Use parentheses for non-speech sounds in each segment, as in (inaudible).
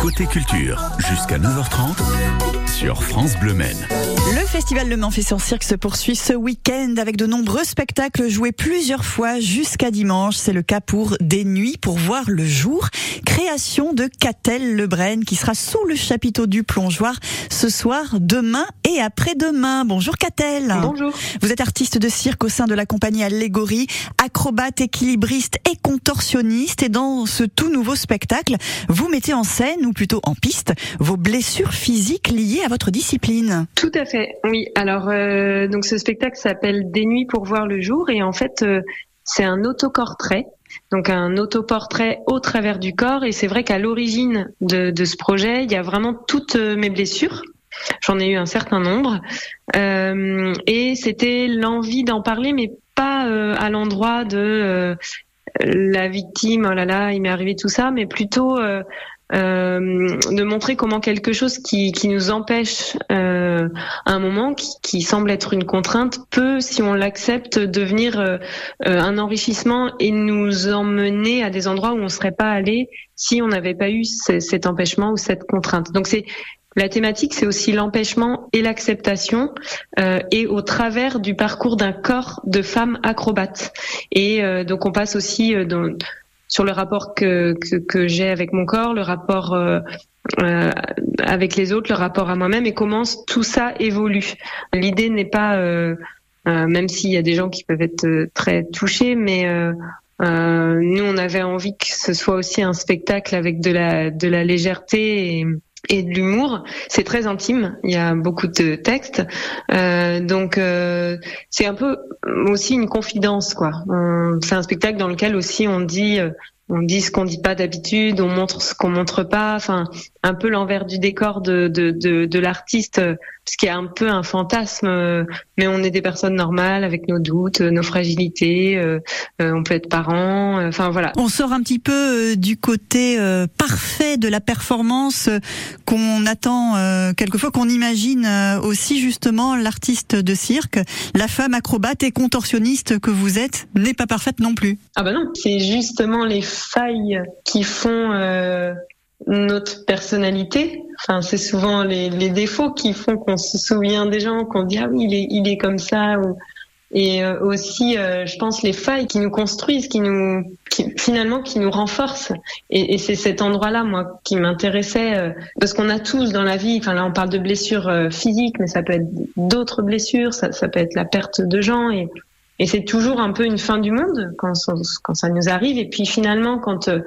Côté culture, jusqu'à 9h30 sur France Bleu Maine. Le festival Le Mans fait son cirque se poursuit ce week-end avec de nombreux spectacles joués plusieurs fois jusqu'à dimanche. C'est le cas pour Des Nuits pour voir le jour. Création de Catel Lebrun qui sera sous le chapiteau du plongeoir ce soir, demain et après-demain. Bonjour Catel. Bonjour. Vous êtes artiste de cirque au sein de la compagnie Allégorie, acrobate, équilibriste et contorsionniste. Et dans ce tout nouveau spectacle, vous mettez en scène, ou plutôt en piste, vos blessures physiques liées à votre discipline. Tout à fait. Oui. Alors, euh, donc ce spectacle s'appelle Des nuits pour voir le jour et en fait, euh, c'est un autoportrait. Donc un autoportrait au travers du corps et c'est vrai qu'à l'origine de, ce projet, il y a vraiment toutes euh, mes blessures. J'en ai eu un certain nombre et c'était l'envie d'en parler, mais pas à l'endroit de la victime. Oh là là, il m'est arrivé tout ça, mais plutôt de montrer comment quelque chose qui, qui nous empêche euh, un moment, qui, qui, semble être une contrainte, peut, si on l'accepte, devenir euh, euh, un enrichissement et nous emmener à des endroits où on ne serait pas allé si on n'avait pas eu cet empêchement ou cette contrainte. Donc c'est la thématique, c'est aussi l'empêchement et l'acceptation, euh, et au travers du parcours d'un corps de femme acrobate. Et euh, donc on passe aussi dans, sur le rapport que, que, j'ai avec mon corps, le rapport euh, euh, avec les autres, le rapport à moi-même et comment tout ça évolue. L'idée n'est pas, euh, même s'il y a des gens qui peuvent être très touchés, mais nous on avait envie que ce soit aussi un spectacle avec de la de la légèreté et, et de l'humour. C'est très intime. Il y a beaucoup de textes, euh, donc euh, c'est un peu aussi une confidence, quoi. C'est un spectacle dans lequel aussi on dit euh, on dit ce qu'on dit pas d'habitude, on montre ce qu'on montre pas, enfin un peu l'envers du décor de, de, de, de l'artiste, ce qui est un peu un fantasme, mais on est des personnes normales avec nos doutes, nos fragilités, euh, on peut être parents, enfin voilà. On sort un petit peu du côté parfait de la performance qu'on attend quelquefois, qu'on imagine aussi justement l'artiste de cirque, la femme acrobate et contorsionniste que vous êtes n'est pas parfaite non plus. Ah bah non, c'est justement les failles qui font euh, notre personnalité. Enfin, c'est souvent les, les, défauts qui font qu'on se souvient des gens, qu'on dit ah oui, il est, il est comme ça. Ou... Et euh, aussi, euh, je pense les failles qui nous construisent, qui nous, qui, finalement, qui nous renforcent. Et, et c'est cet endroit-là, moi, qui m'intéressait, euh, parce qu'on a tous dans la vie. Enfin là, on parle de blessures euh, physiques, mais ça peut être d'autres blessures. Ça, ça peut être la perte de gens et et c'est toujours un peu une fin du monde quand quand ça nous arrive. Et puis finalement, quand euh,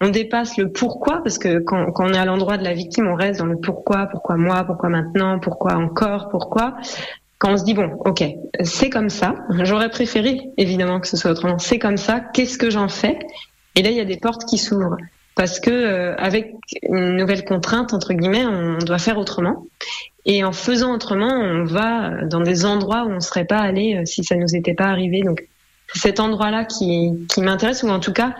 on dépasse le pourquoi, parce que quand, quand on est à l'endroit de la victime, on reste dans le pourquoi, pourquoi moi, pourquoi maintenant, pourquoi encore, pourquoi. Quand on se dit bon, ok, c'est comme ça. J'aurais préféré évidemment que ce soit autrement. C'est comme ça. Qu'est-ce que j'en fais? Et là, il y a des portes qui s'ouvrent parce que euh, avec une nouvelle contrainte entre guillemets, on doit faire autrement. Et en faisant autrement, on va dans des endroits où on serait pas allé euh, si ça nous était pas arrivé. Donc c'est cet endroit-là qui, qui m'intéresse ou en tout cas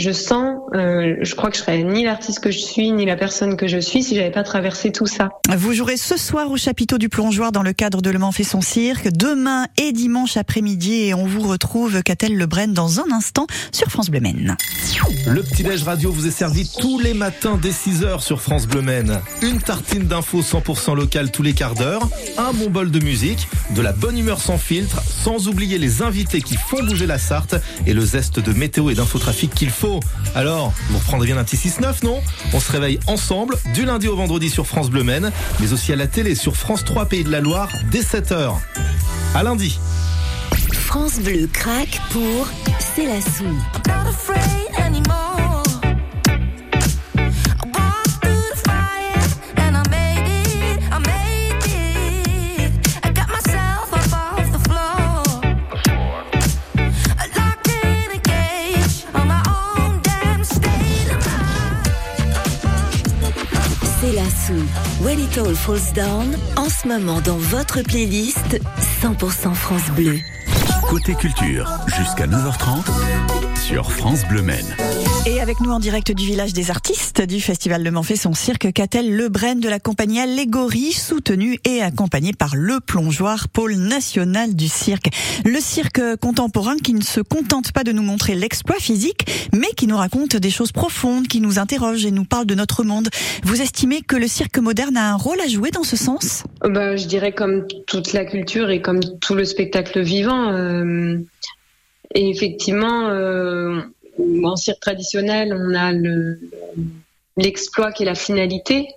je sens, euh, je crois que je serais ni l'artiste que je suis, ni la personne que je suis si j'avais pas traversé tout ça. Vous jouerez ce soir au chapiteau du plongeoir dans le cadre de Le Mans fait son cirque, demain et dimanche après-midi et on vous retrouve Catel Lebrun dans un instant sur France Bleu Maine. Le petit-déj radio vous est servi tous les matins dès 6h sur France Bleu Maine. Une tartine d'infos 100% locale tous les quarts d'heure, un bon bol de musique, de la bonne humeur sans filtre, sans oublier les invités qui font bouger la Sarthe et le zeste de météo et d'infotrafic qu'il faut alors, vous reprendrez bien un petit 6-9, non On se réveille ensemble du lundi au vendredi sur France Bleu Maine, mais aussi à la télé sur France 3 Pays de la Loire dès 7h. À lundi. France Bleu craque pour C'est la sou. When It All Falls Down, en ce moment dans votre playlist 100% France Bleu. Côté culture, jusqu'à 9h30 sur France Bleu Maine. Et avec nous en direct du village des artistes du Festival Le Mans fait son cirque, Catel Lebren de la compagnie Allégorie, soutenu et accompagné par le plongeoir, pôle national du cirque. Le cirque contemporain qui ne se contente pas de nous montrer l'exploit physique, mais qui nous raconte des choses profondes, qui nous interroge et nous parle de notre monde. Vous estimez que le cirque moderne a un rôle à jouer dans ce sens? Bah, Je dirais comme toute la culture et comme tout le spectacle vivant. Euh, et effectivement, euh, en cirque traditionnel, on a l'exploit qui est la finalité.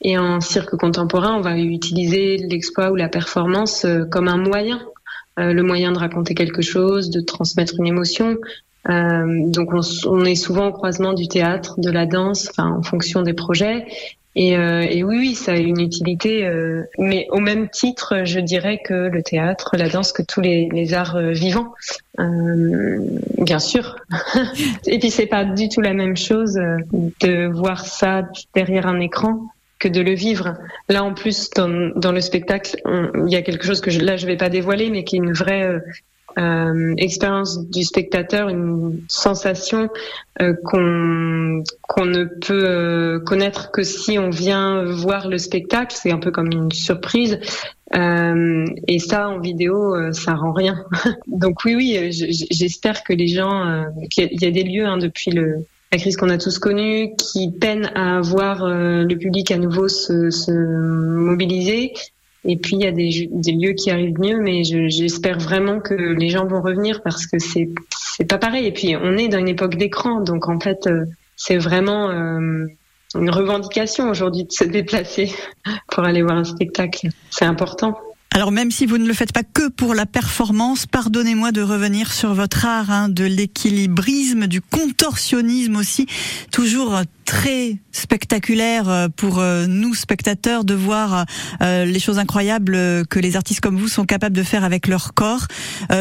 Et en cirque contemporain, on va utiliser l'exploit ou la performance euh, comme un moyen, euh, le moyen de raconter quelque chose, de transmettre une émotion. Donc on, est souvent au croisement du théâtre, de la danse, en fonction des projets. Et, euh, et, oui, oui, ça a une utilité, euh, mais au même titre, je dirais que le théâtre, la danse, que tous les, arts euh, vivants, bien sûr. (laughs) et puis c'est pas du tout la même chose de voir ça derrière un écran que de le vivre. Là, en plus, dans, dans le spectacle, il y a quelque chose que je, là je vais pas dévoiler, mais qui est une vraie euh, expérience du spectateur, une sensation euh, qu'on qu'on ne peut euh, connaître que si on vient voir le spectacle. C'est un peu comme une surprise. Euh, et ça, en vidéo, euh, ça rend rien. (laughs) Donc oui, oui, j'espère que les gens, qu'il y a des lieux hein, depuis le, la crise qu'on a tous connue, qui peinent à voir le public à nouveau se, se mobiliser. Et puis il y a des, lieux qui arrivent mieux, mais j'espère vraiment que les gens vont revenir parce que c'est c'est pas pareil. Et puis on est dans une époque d'écran, donc en fait euh, c'est vraiment euh, une revendication aujourd'hui de se déplacer (laughs) pour aller voir un spectacle. C'est important. Alors même si vous ne le faites pas que pour la performance, pardonnez-moi de revenir sur votre art hein, de l'équilibrisme, du contorsionnisme aussi, toujours très spectaculaire euh, pour euh, nous spectateurs de voir euh, les choses incroyables que les artistes comme vous sont capables de faire avec leur corps.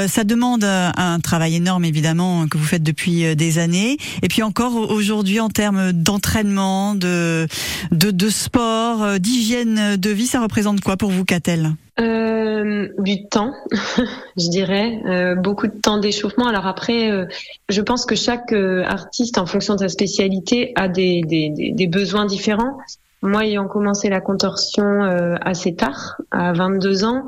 Ça demande un travail énorme évidemment que vous faites depuis des années. Et puis encore aujourd'hui en termes d'entraînement, de, de, de sport, d'hygiène de vie, ça représente quoi pour vous, Catel? Du temps, (laughs) je dirais, beaucoup de temps d'échauffement. Alors après, je pense que chaque artiste, en fonction de sa spécialité, a des, des, besoins différents. Moi, ayant commencé la contorsion assez tard, à 22 ans,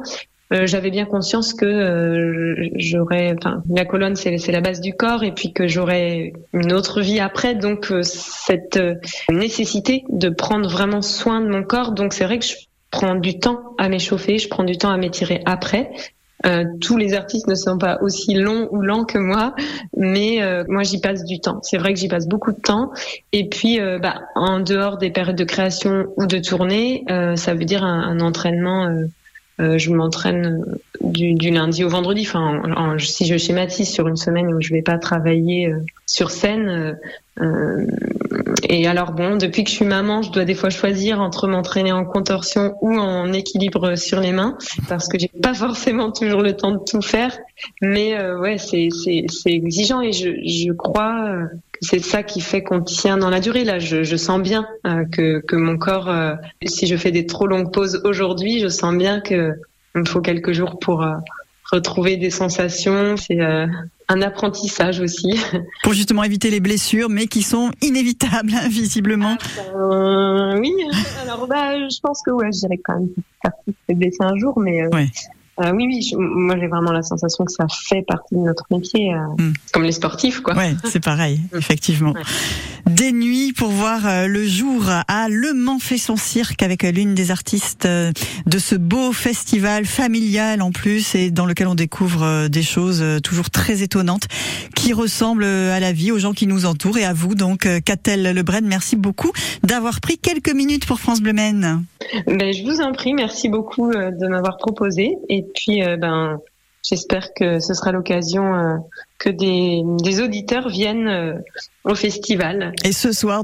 j'avais bien conscience que j'aurais, enfin, la colonne c'est la base du corps et puis que j'aurais une autre vie après. Donc cette nécessité de prendre vraiment soin de mon corps. Donc c'est vrai que je prends du temps à m'échauffer, je prends du temps à m'étirer après. Euh, tous les artistes ne sont pas aussi longs ou lents que moi, mais euh, moi j'y passe du temps. C'est vrai que j'y passe beaucoup de temps. Et puis, euh, bah, en dehors des périodes de création ou de tournée, ça veut dire un, un entraînement. je m'entraîne du, du, lundi au vendredi. Enfin, si je schématise sur une semaine où je vais pas travailler sur scène, euh, et alors bon, depuis que je suis maman, je dois des fois choisir entre m'entraîner en contorsion ou en équilibre sur les mains parce que j'ai pas (laughs) forcément toujours le temps de tout faire. Mais euh, ouais, c'est exigeant et je je crois euh, que c'est ça qui fait qu'on tient dans la durée. Là, je, je sens bien euh, que que mon corps, si je fais des trop longues pauses aujourd'hui, je sens bien que il me faut quelques jours pour retrouver des sensations. C'est euh, un apprentissage aussi. (laughs) Pour justement éviter les blessures, mais qui sont inévitables, hein, visiblement. Euh, oui, alors bah, je pense que ouais, je dirais quand même que blessé un jour, mais euh, euh, oui, oui, moi j'ai vraiment la sensation que ça fait partie de notre métier, hmm. comme les sportifs, quoi. Ouais, c'est pareil, (laughs) effectivement. Des nuits pour voir euh, le jour à Le Mans fait son cirque avec l'une des artistes de ce beau festival familial en plus et dans lequel on découvre des choses toujours très étonnantes qui ressemblent à la vie, aux gens qui nous entourent et à vous. Donc, Catel Lebren, merci beaucoup d'avoir pris quelques minutes pour France Bleu Ben, je vous en prie, merci beaucoup de m'avoir proposé et puis, euh, ben, j'espère que ce sera l'occasion euh, que des, auditeurs viennent euh, au festival. Et ce soir, donc